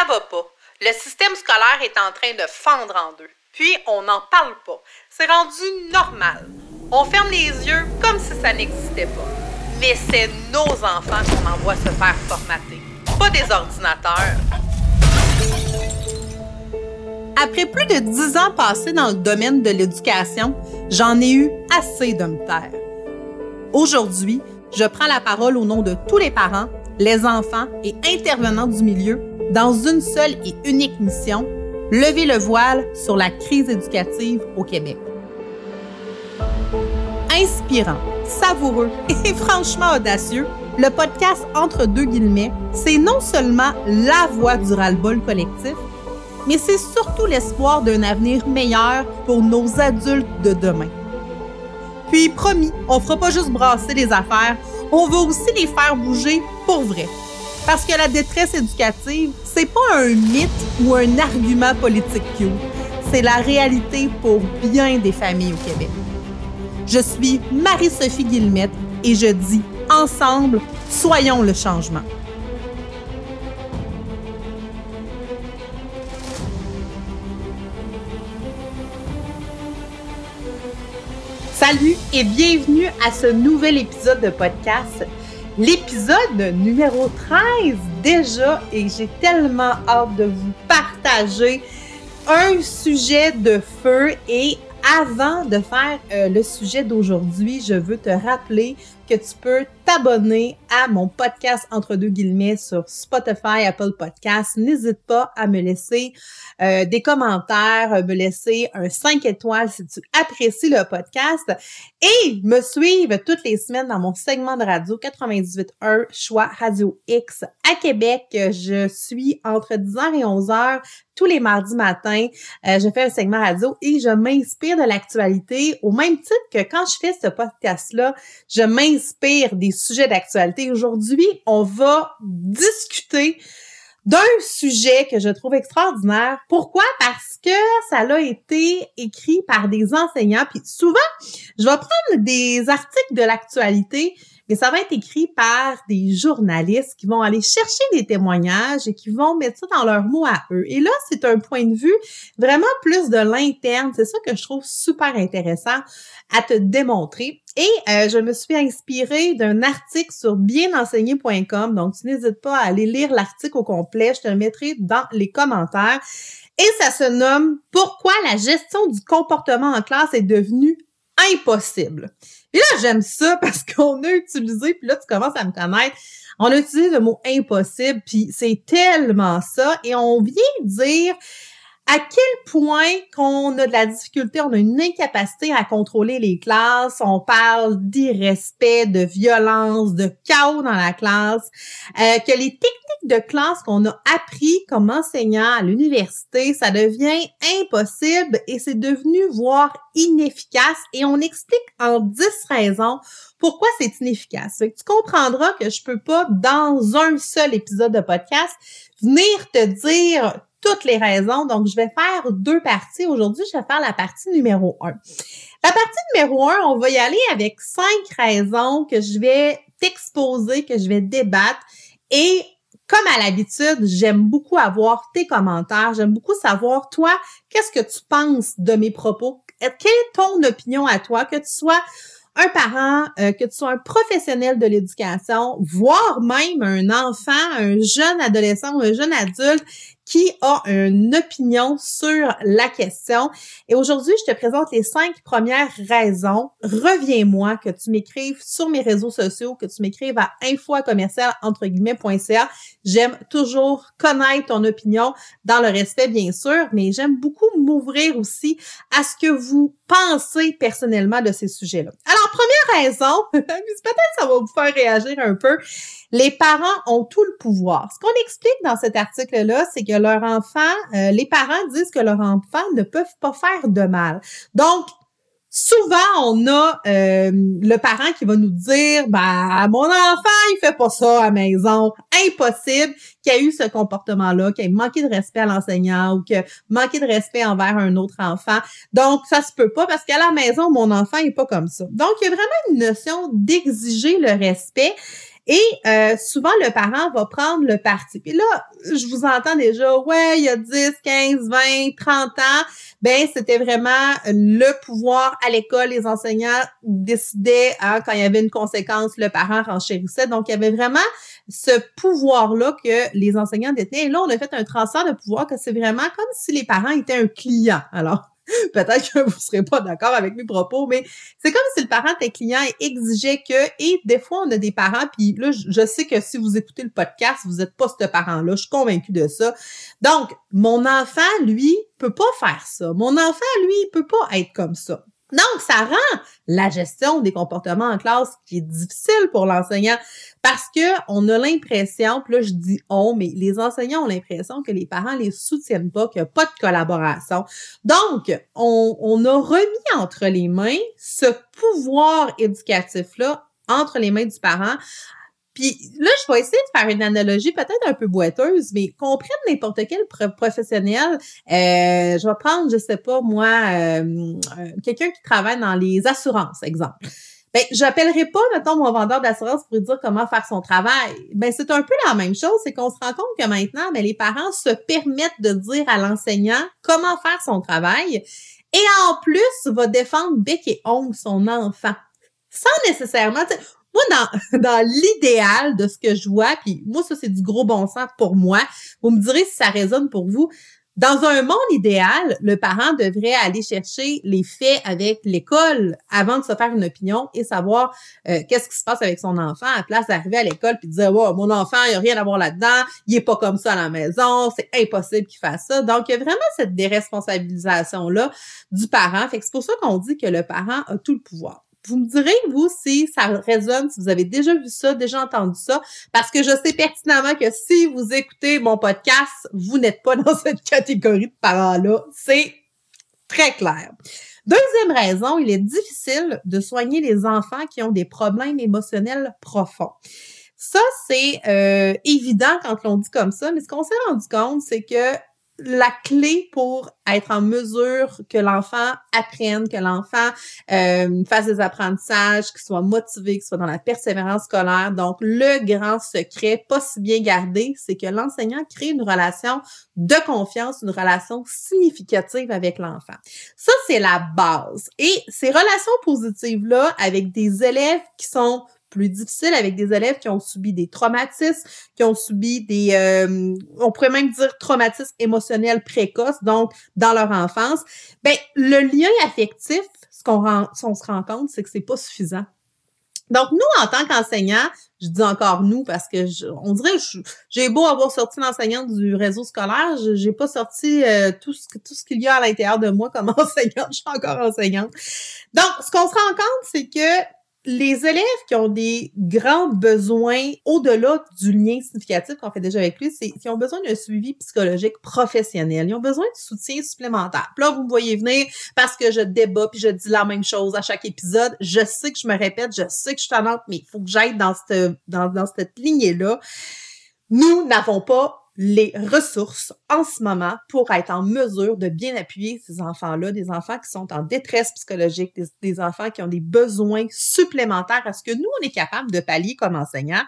Ça va pas. Le système scolaire est en train de fendre en deux. Puis, on n'en parle pas. C'est rendu normal. On ferme les yeux comme si ça n'existait pas. Mais c'est nos enfants qu'on envoie se faire formater, pas des ordinateurs. Après plus de dix ans passés dans le domaine de l'éducation, j'en ai eu assez de me taire. Aujourd'hui, je prends la parole au nom de tous les parents, les enfants et intervenants du milieu dans une seule et unique mission, lever le voile sur la crise éducative au Québec. Inspirant, savoureux et franchement audacieux, le podcast Entre deux guillemets, c'est non seulement la voix du ras-le-bol collectif, mais c'est surtout l'espoir d'un avenir meilleur pour nos adultes de demain. Puis promis, on fera pas juste brasser les affaires, on va aussi les faire bouger pour vrai. Parce que la détresse éducative, c'est pas un mythe ou un argument politique cute. C'est la réalité pour bien des familles au Québec. Je suis Marie-Sophie Guillemette et je dis ensemble, soyons le changement. Salut et bienvenue à ce nouvel épisode de podcast. L'épisode numéro 13 déjà et j'ai tellement hâte de vous partager un sujet de feu. Et avant de faire euh, le sujet d'aujourd'hui, je veux te rappeler que tu peux t'abonner à mon podcast entre deux guillemets sur Spotify, Apple Podcasts. N'hésite pas à me laisser euh, des commentaires, me laisser un 5 étoiles si tu apprécies le podcast et me suivre toutes les semaines dans mon segment de radio 98.1 Choix Radio X à Québec. Je suis entre 10h et 11h tous les mardis matins. Euh, je fais un segment radio et je m'inspire de l'actualité au même titre que quand je fais ce podcast-là, je m'inspire inspire des sujets d'actualité. Aujourd'hui, on va discuter d'un sujet que je trouve extraordinaire. Pourquoi? Parce que ça a été écrit par des enseignants. Puis souvent, je vais prendre des articles de l'actualité et ça va être écrit par des journalistes qui vont aller chercher des témoignages et qui vont mettre ça dans leurs mots à eux. Et là, c'est un point de vue vraiment plus de l'interne. C'est ça que je trouve super intéressant à te démontrer. Et euh, je me suis inspirée d'un article sur bienenseigner.com. Donc, tu n'hésites pas à aller lire l'article au complet. Je te le mettrai dans les commentaires. Et ça se nomme Pourquoi la gestion du comportement en classe est devenue impossible. Et là, j'aime ça parce qu'on a utilisé, puis là, tu commences à me connaître, on a utilisé le mot impossible, puis c'est tellement ça, et on vient dire à quel point qu'on a de la difficulté, on a une incapacité à contrôler les classes, on parle d'irrespect, de violence, de chaos dans la classe, euh, que les techniques de classe qu'on a appris comme enseignant à l'université, ça devient impossible et c'est devenu voire inefficace et on explique en 10 raisons pourquoi c'est inefficace. tu comprendras que je peux pas dans un seul épisode de podcast venir te dire toutes les raisons. Donc, je vais faire deux parties. Aujourd'hui, je vais faire la partie numéro un. La partie numéro un, on va y aller avec cinq raisons que je vais t'exposer, que je vais débattre. Et comme à l'habitude, j'aime beaucoup avoir tes commentaires. J'aime beaucoup savoir, toi, qu'est-ce que tu penses de mes propos? Quelle est ton opinion à toi? Que tu sois un parent, euh, que tu sois un professionnel de l'éducation, voire même un enfant, un jeune adolescent un jeune adulte qui a une opinion sur la question. Et aujourd'hui, je te présente les cinq premières raisons. Reviens-moi que tu m'écrives sur mes réseaux sociaux, que tu m'écrives à info commercial entre guillemets.ca. J'aime toujours connaître ton opinion dans le respect, bien sûr, mais j'aime beaucoup m'ouvrir aussi à ce que vous pensez personnellement de ces sujets-là. Alors, première raison, peut-être ça va vous faire réagir un peu, les parents ont tout le pouvoir. Ce qu'on explique dans cet article-là, c'est que leur enfant, euh, les parents disent que leurs enfants ne peuvent pas faire de mal. Donc, souvent, on a euh, le parent qui va nous dire, bah, mon enfant, il fait pas ça à la maison. Impossible qu'il ait eu ce comportement-là, qu'il ait manqué de respect à l'enseignant ou qu'il manqué de respect envers un autre enfant. Donc, ça se peut pas parce qu'à la maison, mon enfant est pas comme ça. Donc, il y a vraiment une notion d'exiger le respect Et euh, souvent, le parent va prendre le parti. Puis là, je vous entends déjà, ouais, il y a 10, 15, 20, 30 ans, ben c'était vraiment le pouvoir à l'école. Les enseignants décidaient, hein, quand il y avait une conséquence, le parent renchérissait. Donc, il y avait vraiment ce pouvoir-là que les enseignants détenaient. Et là, on a fait un transfert de pouvoir que c'est vraiment comme si les parents étaient un client. Alors, Peut-être que vous ne serez pas d'accord avec mes propos, mais c'est comme si le parent était client et exigeait que, et des fois, on a des parents, puis là, je sais que si vous écoutez le podcast, vous n'êtes pas ce parent-là, je suis convaincue de ça. Donc, mon enfant, lui, peut pas faire ça. Mon enfant, lui, il peut pas être comme ça. Donc, ça rend la gestion des comportements en classe qui est difficile pour l'enseignant parce que on a l'impression, puis là je dis on, mais les enseignants ont l'impression que les parents les soutiennent pas, qu'il n'y a pas de collaboration. Donc, on, on a remis entre les mains ce pouvoir éducatif-là entre les mains du parent puis là, je vais essayer de faire une analogie peut-être un peu boiteuse, mais qu'on prenne n'importe quel professionnel. Euh, je vais prendre, je sais pas moi, euh, euh, quelqu'un qui travaille dans les assurances, exemple. Ben, j'appellerai pas, mettons, mon vendeur d'assurance pour lui dire comment faire son travail. Ben, c'est un peu la même chose, c'est qu'on se rend compte que maintenant, ben, les parents se permettent de dire à l'enseignant comment faire son travail et en plus va défendre bec et ongle son enfant. Sans nécessairement, moi, dans, dans l'idéal de ce que je vois, puis moi, ça, c'est du gros bon sens pour moi. Vous me direz si ça résonne pour vous. Dans un monde idéal, le parent devrait aller chercher les faits avec l'école avant de se faire une opinion et savoir euh, qu'est-ce qui se passe avec son enfant à place d'arriver à l'école puis de dire wow, mon enfant, il a rien à voir là-dedans, il est pas comme ça à la maison, c'est impossible qu'il fasse ça. Donc, il y a vraiment cette déresponsabilisation-là du parent. Fait que c'est pour ça qu'on dit que le parent a tout le pouvoir. Vous me direz, vous, si ça résonne, si vous avez déjà vu ça, déjà entendu ça, parce que je sais pertinemment que si vous écoutez mon podcast, vous n'êtes pas dans cette catégorie de parents-là. C'est très clair. Deuxième raison, il est difficile de soigner les enfants qui ont des problèmes émotionnels profonds. Ça, c'est euh, évident quand on dit comme ça, mais ce qu'on s'est rendu compte, c'est que la clé pour être en mesure que l'enfant apprenne, que l'enfant euh, fasse des apprentissages, qu'il soit motivé, qu'il soit dans la persévérance scolaire. Donc, le grand secret, pas si bien gardé, c'est que l'enseignant crée une relation de confiance, une relation significative avec l'enfant. Ça, c'est la base. Et ces relations positives-là, avec des élèves qui sont plus difficile avec des élèves qui ont subi des traumatismes, qui ont subi des, euh, on pourrait même dire traumatismes émotionnels précoces, donc dans leur enfance. Ben le lien affectif, ce qu'on on se rend compte, c'est que c'est pas suffisant. Donc, nous, en tant qu'enseignants, je dis encore nous parce que on dirait j'ai beau avoir sorti l'enseignante du réseau scolaire, j'ai pas sorti euh, tout ce tout ce qu'il y a à l'intérieur de moi comme enseignante, je suis encore enseignante. Donc, ce qu'on se rend compte, c'est que les élèves qui ont des grands besoins au-delà du lien significatif qu'on fait déjà avec lui, c'est qu'ils ont besoin d'un suivi psychologique professionnel. Ils ont besoin de soutien supplémentaire. Puis là, vous me voyez venir parce que je débat puis je dis la même chose à chaque épisode. Je sais que je me répète, je sais que je suis mais il faut que j'aille dans cette, dans cette lignée-là. Nous n'avons pas les ressources en ce moment pour être en mesure de bien appuyer ces enfants-là, des enfants qui sont en détresse psychologique, des, enfants qui ont des besoins supplémentaires à ce que nous, on est capable de pallier comme enseignants.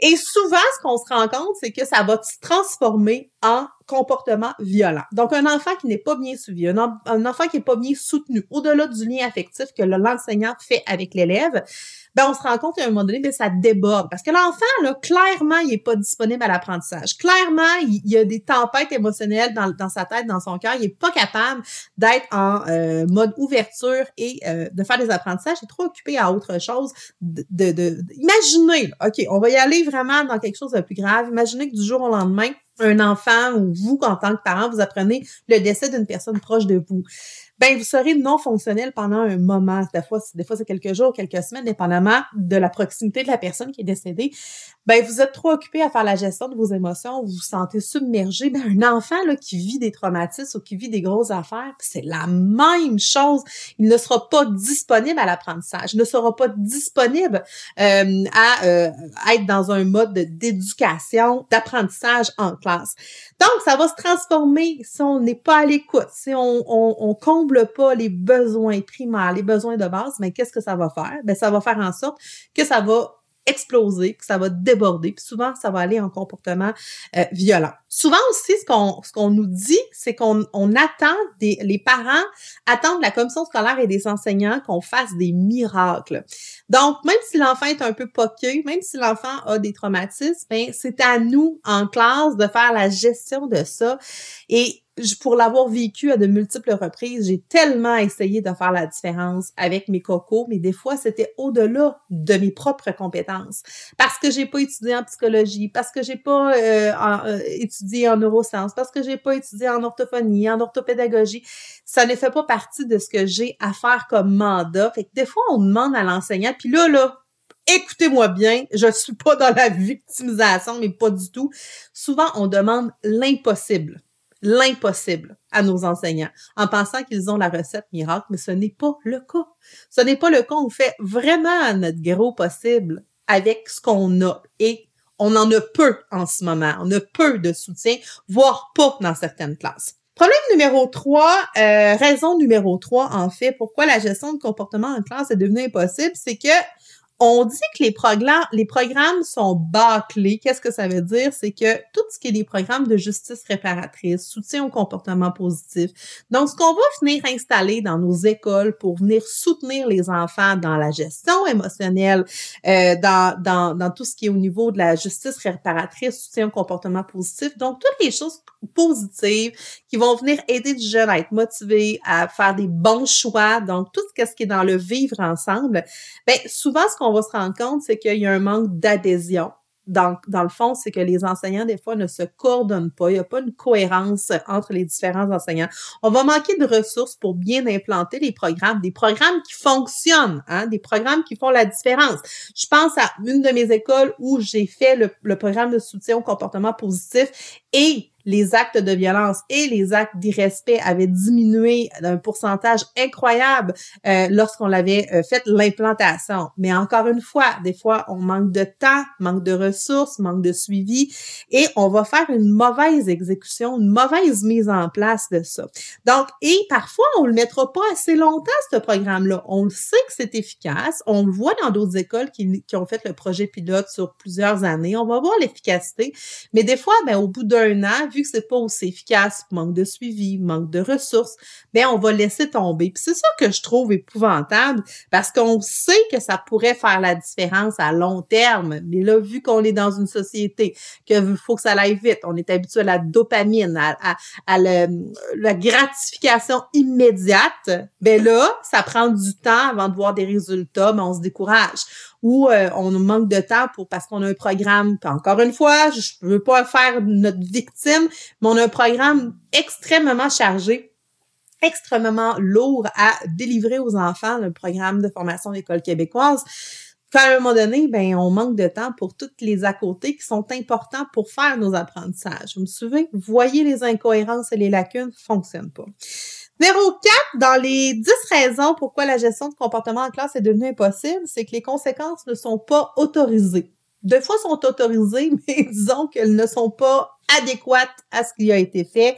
Et souvent, ce qu'on se rend compte, c'est que ça va se transformer en comportement violent. Donc, un enfant qui n'est pas bien suivi, un, enfant qui n'est pas bien soutenu, au-delà du lien affectif que l'enseignant fait avec l'élève, ben on se rend compte à un moment donné que ça déborde. Parce que l'enfant, là, clairement, il est pas disponible à l'apprentissage. Clairement, il, y a des tempêtes émotionnelles dans, dans sa tête, dans son cœur. Il est pas capable d'être en euh, mode ouverture et euh, de faire des apprentissages. Il est trop occupé à autre chose. De, imaginez, OK, on va y aller vraiment dans quelque chose de plus grave. Imaginez que du jour au lendemain, un enfant ou vous, en tant que parent, vous apprenez le décès d'une personne proche de vous ben vous serez non fonctionnel pendant un moment. Des fois, des fois c'est quelques jours, quelques semaines, dépendamment de la proximité de la personne qui est décédée. Ben vous êtes trop occupé à faire la gestion de vos émotions, vous vous sentez submergé. Ben un enfant là qui vit des traumatismes ou qui vit des grosses affaires, c'est la même chose. Il ne sera pas disponible à l'apprentissage, ne sera pas disponible euh, à euh, être dans un mode d'éducation, d'apprentissage en classe. Donc ça va se transformer si on n'est pas à l'écoute, si on, on, on comble pas les besoins primaires, les besoins de base, mais qu'est-ce que ça va faire? Ben, ça va faire en sorte que ça va exploser, que ça va déborder, puis souvent ça va aller en comportement euh, violent. Souvent aussi, ce qu'on ce qu'on nous dit, c'est qu'on on attend des les parents attendent de la commission scolaire et des enseignants qu'on fasse des miracles. Donc même si l'enfant est un peu poqué, même si l'enfant a des traumatismes, ben c'est à nous en classe de faire la gestion de ça et pour l'avoir vécu à de multiples reprises, j'ai tellement essayé de faire la différence avec mes cocos, mais des fois, c'était au-delà de mes propres compétences. Parce que j'ai pas étudié en psychologie, parce que j'ai pas euh, euh, étudié en neurosciences, parce que j'ai pas étudié en orthophonie, en orthopédagogie. Ça ne fait pas partie de ce que j'ai à faire comme mandat. Fait que des fois, on demande à l'enseignant, puis là, là, écoutez-moi bien, je suis pas dans la victimisation, mais pas du tout. Souvent, on demande l'impossible l'impossible à nos enseignants en pensant qu'ils ont la recette miracle, mais ce n'est pas le cas. Ce n'est pas le cas. On fait vraiment notre gros possible avec ce qu'on a et on en a peu en ce moment. On a peu de soutien, voire pas dans certaines classes. Problème numéro 3, euh, raison numéro 3, en fait, pourquoi la gestion de comportement en classe est devenue impossible, c'est que on dit que les programmes, les programmes sont bâclés. Qu'est-ce que ça veut dire? C'est que tout ce qui est des programmes de justice réparatrice, soutien au comportement positif. Donc, ce qu'on va venir installer dans nos écoles pour venir soutenir les enfants dans la gestion émotionnelle, euh, dans, dans, dans tout ce qui est au niveau de la justice réparatrice, soutien au comportement positif. Donc, toutes les choses positives qui vont venir aider le jeune à être motivé, à faire des bons choix. Donc, tout ce qui est dans le vivre ensemble. Ben, souvent, ce qu'on on va se rendre compte, c'est qu'il y a un manque d'adhésion. Dans, dans le fond, c'est que les enseignants, des fois, ne se coordonnent pas. Il n'y a pas une cohérence entre les différents enseignants. On va manquer de ressources pour bien implanter les programmes, des programmes qui fonctionnent, hein, des programmes qui font la différence. Je pense à une de mes écoles où j'ai fait le programme de soutien au comportement positif et les actes de violence et les actes d'irrespect avaient diminué d'un pourcentage incroyable euh, lorsqu'on l'avait euh, fait l'implantation. Mais encore une fois, des fois, on manque de temps, manque de ressources, manque de suivi et on va faire une mauvaise exécution, une mauvaise mise en place de ça. Donc, et parfois, on le mettra pas assez longtemps, ce programme-là. On le sait que c'est efficace. On le voit dans d'autres écoles qui, qui ont fait le projet pilote sur plusieurs années. On va voir l'efficacité. Mais des fois, ben, au bout d'un an, vu que c'est pas aussi efficace, manque de suivi, manque de ressources, ben on va laisser tomber. Puis c'est ça que je trouve épouvantable parce qu'on sait que ça pourrait faire la différence à long terme. Mais là, vu qu'on est dans une société que faut que ça aille vite, on est habitué à la dopamine, à, la gratification immédiate, ben là, ça prend du temps avant de voir des résultats, mais on se décourage ou euh, on manque de temps pour parce qu'on a un programme. encore une fois, je veux pas faire notre victime, mais on a un programme extrêmement chargé extrêmement lourd à délivrer aux enfants, le programme de formation d'école québécoise. qu'à un moment donné, ben, on manque de temps pour toutes les à côté qui sont importants pour faire nos apprentissages. Je me souviens, voyez les incohérences et les lacunes, fonctionnent pas. Numéro 4, dans les 10 raisons pourquoi la gestion de comportement en classe est devenue impossible, c'est que les conséquences ne sont pas autorisées. Deux fois sont autorisées, mais disons qu'elles ne sont pas adéquates à ce qui a été fait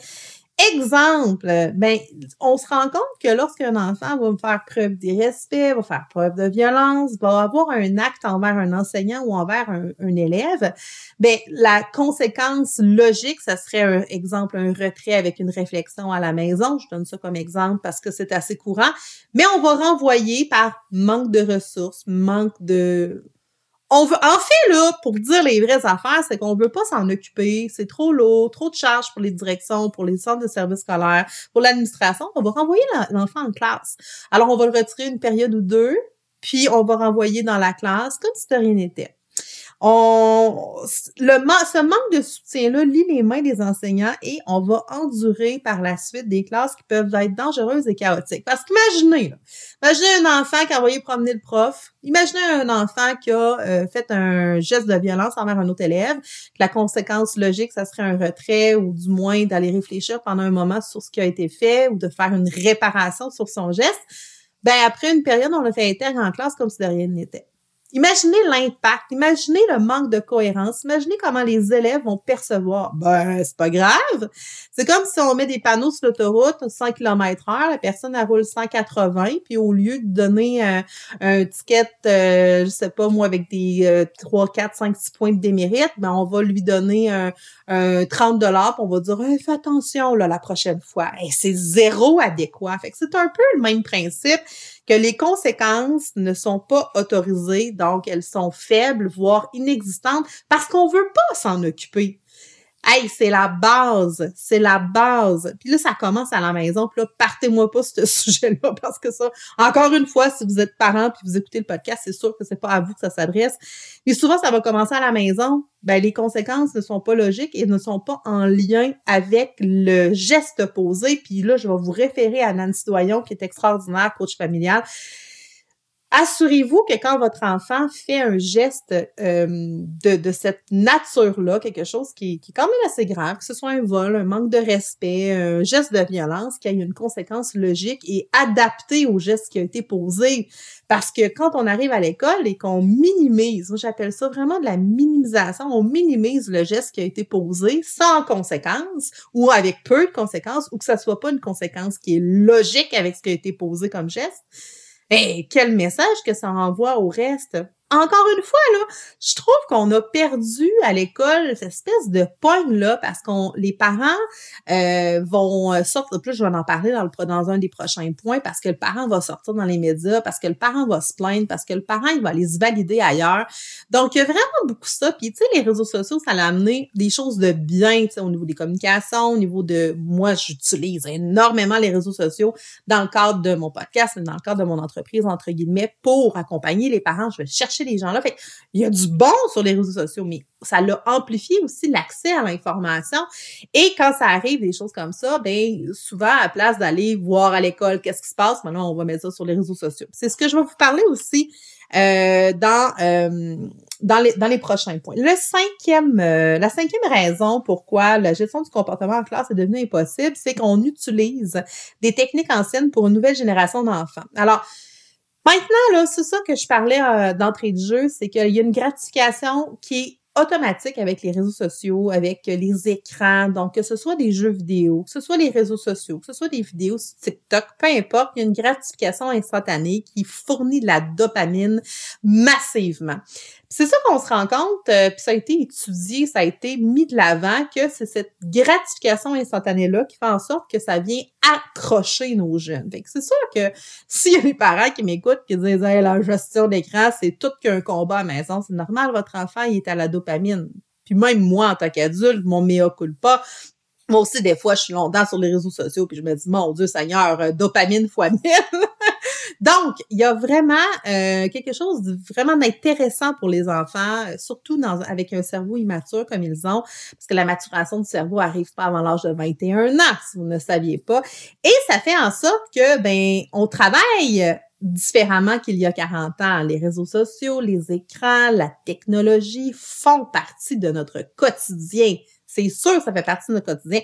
Exemple, ben, on se rend compte que lorsqu'un enfant va faire preuve d'irrespect, va faire preuve de violence, va avoir un acte envers un enseignant ou envers un, élève, ben, la conséquence logique, ça serait un exemple, un retrait avec une réflexion à la maison. Je donne ça comme exemple parce que c'est assez courant. Mais on va renvoyer par manque de ressources, manque de on veut, en fait, là, pour dire les vraies affaires, c'est qu'on veut pas s'en occuper. C'est trop lourd, trop de charges pour les directions, pour les centres de services scolaires, pour l'administration. On va renvoyer l'enfant en classe. Alors, on va le retirer une période ou deux, puis on va renvoyer dans la classe comme si de rien n'était on, le, ce manque de soutien-là lie les mains des enseignants et on va endurer par la suite des classes qui peuvent être dangereuses et chaotiques. Parce qu'imaginez, imaginez un enfant qui a envoyé promener le prof, imaginez un enfant qui a euh, fait un geste de violence envers un autre élève, que la conséquence logique, ça serait un retrait ou du moins d'aller réfléchir pendant un moment sur ce qui a été fait ou de faire une réparation sur son geste. Ben après une période, on le fait intégrer en classe comme si de rien n'était Imaginez l'impact, imaginez le manque de cohérence, imaginez comment les élèves vont percevoir. Ben, c'est pas grave. C'est comme si on met des panneaux sur l'autoroute, 100 km heure, la personne, elle roule 180, puis au lieu de donner un, un ticket, euh, je sais pas moi, avec des 3, 4, 5, 6 points de démérite, ben, on va lui donner un, 30 dollars, on va dire, fais attention, là, la prochaine fois. C'est zéro adéquat. Fait que c'est un peu le même principe que les conséquences ne sont pas autorisées, donc elles sont faibles, voire inexistantes, parce qu'on veut pas s'en occuper. Hey, c'est la base, c'est la base. Puis là, ça commence à la maison. Puis là, partez-moi pas ce sujet-là parce que ça, encore une fois, si vous êtes parent puis vous écoutez le podcast, c'est sûr que c'est pas à vous que ça s'adresse. Mais souvent, ça va commencer à la maison. Ben, les conséquences ne sont pas logiques et ne sont pas en lien avec le geste posé. Puis là, je vais vous référer à Nancy Doyon, qui est extraordinaire, coach familial assurez-vous que quand votre enfant fait un geste euh, de, de, cette nature-là, quelque chose qui, qui, est quand même assez grave, que ce soit un vol, un manque de respect, un geste de violence, qui a une conséquence logique et adaptée au geste qui a été posé. Parce que quand on arrive à l'école et qu'on minimise, j'appelle ça vraiment de la minimisation, on minimise le geste qui a été posé sans conséquence ou avec peu de conséquences ou que ça soit pas une conséquence qui est logique avec ce qui a été posé comme geste et quel message que ça envoie au reste? Encore une fois, là, je trouve qu'on a perdu à l'école cette espèce de pogne-là parce qu'on les parents euh, vont sortir, plus je vais en parler dans, le, dans un des prochains points, parce que le parent va sortir dans les médias, parce que le parent va se plaindre, parce que le parent, il va aller se valider ailleurs. Donc, il y a vraiment beaucoup ça. Puis, tu sais, les réseaux sociaux, ça l'a amené des choses de bien, tu sais, au niveau des communications, au niveau de... Moi, j'utilise énormément les réseaux sociaux dans le cadre de mon podcast, dans le cadre de mon entreprise, entre guillemets, pour accompagner les parents. Je vais chercher les gens-là. Il y a du bon sur les réseaux sociaux, mais ça l'a amplifié aussi l'accès à l'information. Et quand ça arrive, des choses comme ça, ben souvent, à place d'aller voir à l'école qu'est-ce qui se passe, maintenant, on va mettre ça sur les réseaux sociaux. C'est ce que je vais vous parler aussi euh, dans, euh, dans, les, dans les prochains points. Le cinquième, euh, la cinquième raison pourquoi la gestion du comportement en classe est devenue impossible, c'est qu'on utilise des techniques anciennes pour une nouvelle génération d'enfants. Alors, Maintenant, là, c'est ça que je parlais euh, d'entrée de jeu, c'est qu'il y a une gratification qui est automatique avec les réseaux sociaux, avec les écrans, donc que ce soit des jeux vidéo, que ce soit les réseaux sociaux, que ce soit des vidéos sur TikTok, peu importe, il y a une gratification instantanée qui fournit de la dopamine massivement. C'est ça qu'on se rend compte, euh, puis ça a été étudié, ça a été mis de l'avant, que c'est cette gratification instantanée-là qui fait en sorte que ça vient accrocher nos jeunes. Fait que c'est sûr que s'il y a des parents qui m'écoutent qui disent hey, la gestion d'écran, c'est tout qu'un combat à maison, c'est normal, votre enfant, il est à la dopamine. Puis même moi, en tant qu'adulte, mon mea culpa, moi aussi, des fois, je suis longtemps sur les réseaux sociaux, puis je me dis, mon Dieu Seigneur, euh, dopamine fois mille. Donc, il y a vraiment euh, quelque chose de vraiment intéressant pour les enfants, surtout dans, avec un cerveau immature comme ils ont, parce que la maturation du cerveau arrive pas avant l'âge de 21 ans, si vous ne saviez pas. Et ça fait en sorte que, ben, on travaille différemment qu'il y a 40 ans. Les réseaux sociaux, les écrans, la technologie font partie de notre quotidien. C'est sûr, ça fait partie de notre quotidien.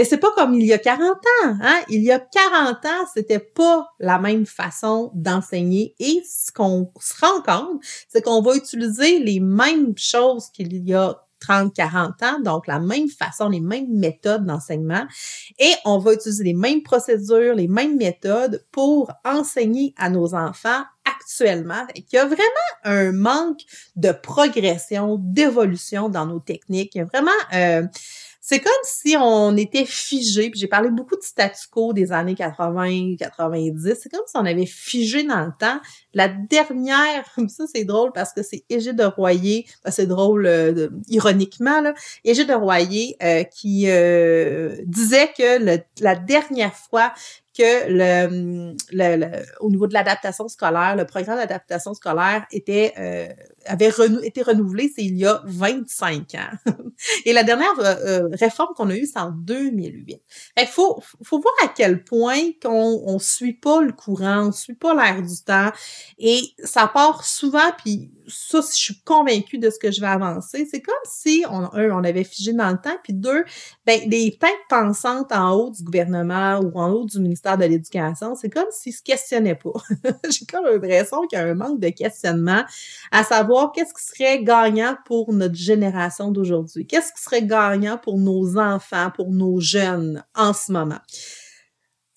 Mais c'est pas comme il y a 40 ans, hein? Il y a 40 ans, c'était pas la même façon d'enseigner. Et ce qu'on se rend compte, c'est qu'on va utiliser les mêmes choses qu'il y a 30, 40 ans, donc la même façon, les mêmes méthodes d'enseignement, et on va utiliser les mêmes procédures, les mêmes méthodes pour enseigner à nos enfants actuellement. Il y a vraiment un manque de progression, d'évolution dans nos techniques. Il y a vraiment euh, c'est comme si on était figé, puis j'ai parlé beaucoup de statu quo des années 80, 90, c'est comme si on avait figé dans le temps. La dernière, ça c'est drôle parce que c'est Égide de Royer, c'est drôle euh, ironiquement, là, Égide de Royer euh, qui euh, disait que la dernière fois que le, le, au niveau de l'adaptation scolaire, le programme d'adaptation scolaire était euh, avait été renouvelé, c'est il y a 25 ans. Et la dernière euh, euh, réforme qu'on a eue, c'est en 2008. Il faut, faut voir à quel point qu'on on suit pas le courant, on suit pas l'air du temps, et ça part souvent, puis ça, je suis convaincue de ce que je vais avancer. C'est comme si, on, un, on avait figé dans le temps, puis deux, ben, les têtes pensantes en haut du gouvernement ou en haut du ministère de l'Éducation, c'est comme s'ils se questionnaient pas. J'ai comme l'impression qu'il y a un manque de questionnement à savoir qu'est-ce qui serait gagnant pour notre génération d'aujourd'hui. Qu'est-ce qui serait gagnant pour nos enfants, pour nos jeunes en ce moment?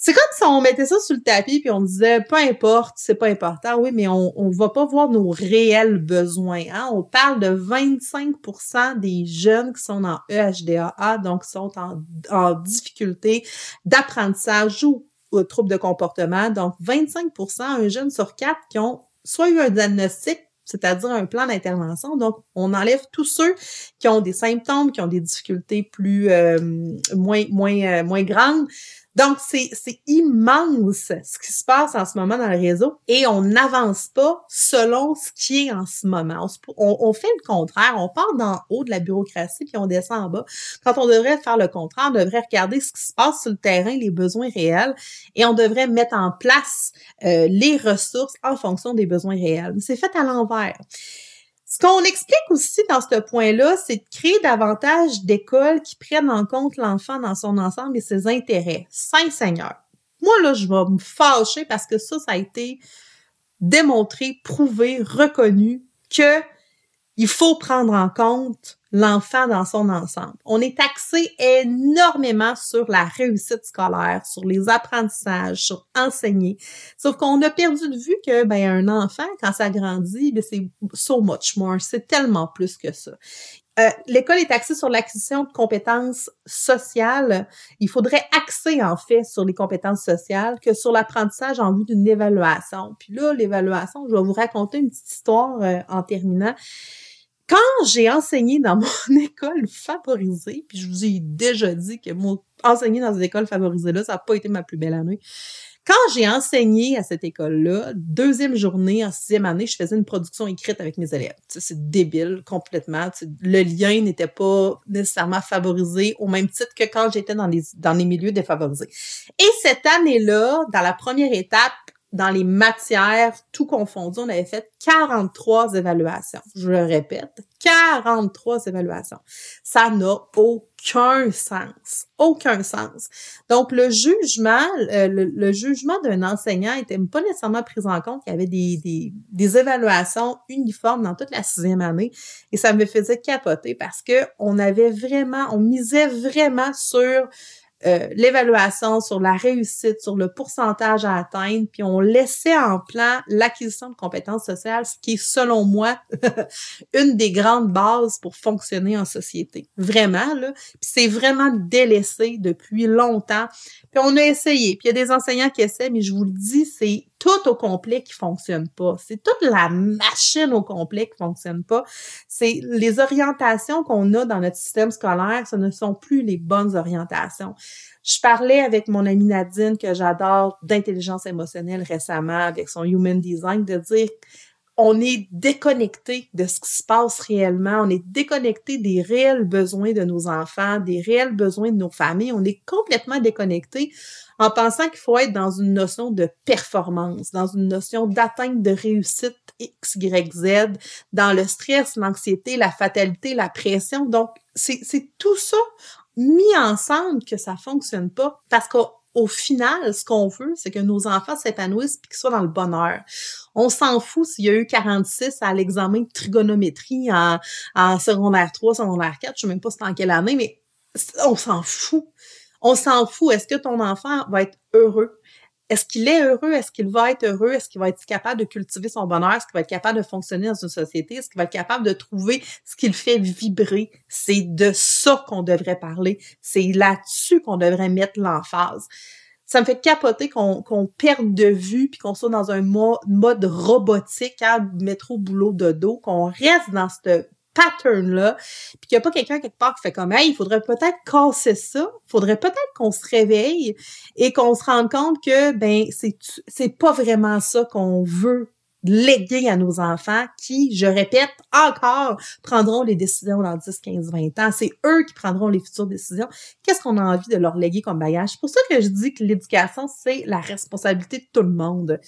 C'est comme si on mettait ça sur le tapis puis on disait peu importe, c'est pas important, oui, mais on, on va pas voir nos réels besoins. Hein? On parle de 25% des jeunes qui sont en EHDAA, donc qui sont en, en difficulté d'apprentissage ou, ou troubles de comportement. Donc 25% un jeune sur quatre qui ont soit eu un diagnostic c'est-à-dire un plan d'intervention. Donc, on enlève tous ceux qui ont des symptômes, qui ont des difficultés plus euh, moins moins euh, moins grandes. Donc, c'est, immense ce qui se passe en ce moment dans le réseau et on n'avance pas selon ce qui est en ce moment. On, on, fait le contraire. On part d'en haut de la bureaucratie puis on descend en bas. Quand on devrait faire le contraire, on devrait regarder ce qui se passe sur le terrain, les besoins réels et on devrait mettre en place euh, les ressources en fonction des besoins réels. c'est fait à l'envers. Ce qu'on explique aussi dans ce point-là, c'est de créer davantage d'écoles qui prennent en compte l'enfant dans son ensemble et ses intérêts. Saint Seigneur. Moi, là, je vais me fâcher parce que ça, ça a été démontré, prouvé, reconnu que il faut prendre en compte l'enfant dans son ensemble. On est axé énormément sur la réussite scolaire, sur les apprentissages, sur enseigner. Sauf qu'on a perdu de vue que ben un enfant quand ça grandit, ben, c'est so much more, c'est tellement plus que ça. Euh, l'école est axée sur l'acquisition de compétences sociales. Il faudrait axer, en fait, sur les compétences sociales que sur l'apprentissage en vue d'une évaluation. Puis là, l'évaluation, je vais vous raconter une petite histoire euh, en terminant. Quand j'ai enseigné dans mon école favorisée, puis je vous ai déjà dit que moi, enseigner dans une école favorisée-là, ça n'a pas été ma plus belle année. Quand j'ai enseigné à cette école-là, deuxième journée en sixième année, je faisais une production écrite avec mes élèves. C'est débile complètement. le lien n'était pas nécessairement favorisé au même titre que quand j'étais dans les milieux défavorisés. Et cette année-là, dans la première étape, dans les matières, tout confondu, on avait fait 43 évaluations. Je le répète, 43 évaluations. Ça n'a aucun sens. Aucun sens. Donc, le jugement, le, jugement d'un enseignant était pas nécessairement pris en compte. Il y avait des, des, des, évaluations uniformes dans toute la sixième année et ça me faisait capoter parce que on avait vraiment, on misait vraiment sur euh, l'évaluation, sur la réussite, sur le pourcentage à atteindre, puis on laissait en plan l'acquisition de compétences sociales, ce qui est selon moi une des grandes bases pour fonctionner en société. Vraiment, là. Puis c'est vraiment délaissé depuis longtemps. Puis on a essayé, puis il y a des enseignants qui essaient, mais je vous le dis, c'est tout au complet qui fonctionne pas. C'est toute la machine au complet qui fonctionne pas. C'est les orientations qu'on a dans notre système scolaire, ce ne sont plus les bonnes orientations. Je parlais avec mon amie Nadine, que j'adore, d'intelligence émotionnelle récemment, avec son Human Design, de dire on est déconnecté de ce qui se passe réellement, on est déconnecté des réels besoins de nos enfants, des réels besoins de nos familles, on est complètement déconnecté en pensant qu'il faut être dans une notion de performance, dans une notion d'atteinte de réussite X, Y, Z, dans le stress, l'anxiété, la fatalité, la pression. Donc, c'est tout ça mis ensemble que ça fonctionne pas parce que au final, ce qu'on veut, c'est que nos enfants s'épanouissent et qu'ils soient dans le bonheur. On s'en fout s'il y a eu 46 à l'examen de trigonométrie en, en secondaire 3, secondaire 4, je sais même pas c'est en quelle année, mais on s'en fout. On s'en fout. Est-ce que ton enfant va être heureux? Est-ce qu'il est heureux? Est-ce qu'il va être heureux? Est-ce qu'il va être capable de cultiver son bonheur? Est-ce qu'il va être capable de fonctionner dans une société? Est-ce qu'il va être capable de trouver ce qui le fait vibrer? C'est de ça qu'on devrait parler. C'est là-dessus qu'on devrait mettre l'emphase. Ça me fait capoter qu'on perde de vue puis qu'on soit dans un mode robotique, à hein, métro, boulot, dodo, qu'on reste dans cette pattern-là, puis qu'il n'y a pas quelqu'un quelque part qui fait comme Hey, il faudrait peut-être casser ça, il faudrait peut-être qu'on se réveille et qu'on se rende compte que ben c'est c'est pas vraiment ça qu'on veut léguer à nos enfants qui, je répète encore, prendront les décisions dans 10, 15, 20 ans. C'est eux qui prendront les futures décisions. Qu'est-ce qu'on a envie de leur léguer comme bagage? C'est pour ça que je dis que l'éducation, c'est la responsabilité de tout le monde.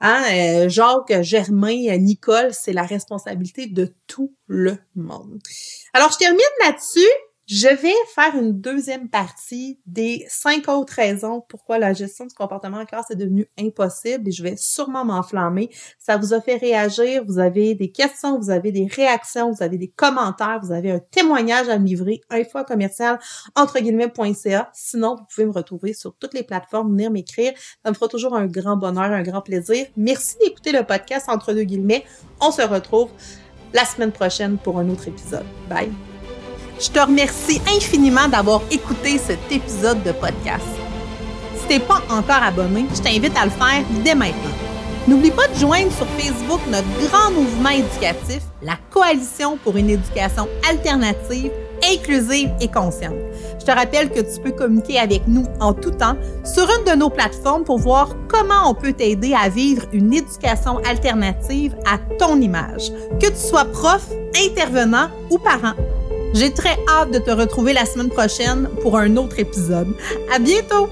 Hein? Euh, Jacques, Germain, Nicole, c'est la responsabilité de tout le monde. Alors, je termine là-dessus. Je vais faire une deuxième partie des cinq autres raisons pourquoi la gestion du comportement en classe est devenue impossible et je vais sûrement m'enflammer. Ça vous a fait réagir, vous avez des questions, vous avez des réactions, vous avez des commentaires, vous avez un témoignage à me livrer, info commercial entre guillemets.ca. Sinon, vous pouvez me retrouver sur toutes les plateformes, venir m'écrire. Ça me fera toujours un grand bonheur, un grand plaisir. Merci d'écouter le podcast entre deux guillemets. On se retrouve la semaine prochaine pour un autre épisode. Bye! Je te remercie infiniment d'avoir écouté cet épisode de podcast. Si t'es pas encore abonné, je t'invite à le faire dès maintenant. N'oublie pas de joindre sur Facebook notre grand mouvement éducatif, la Coalition pour une éducation alternative, inclusive et consciente. Je te rappelle que tu peux communiquer avec nous en tout temps sur une de nos plateformes pour voir comment on peut t'aider à vivre une éducation alternative à ton image, que tu sois prof, intervenant ou parent. J'ai très hâte de te retrouver la semaine prochaine pour un autre épisode. À bientôt!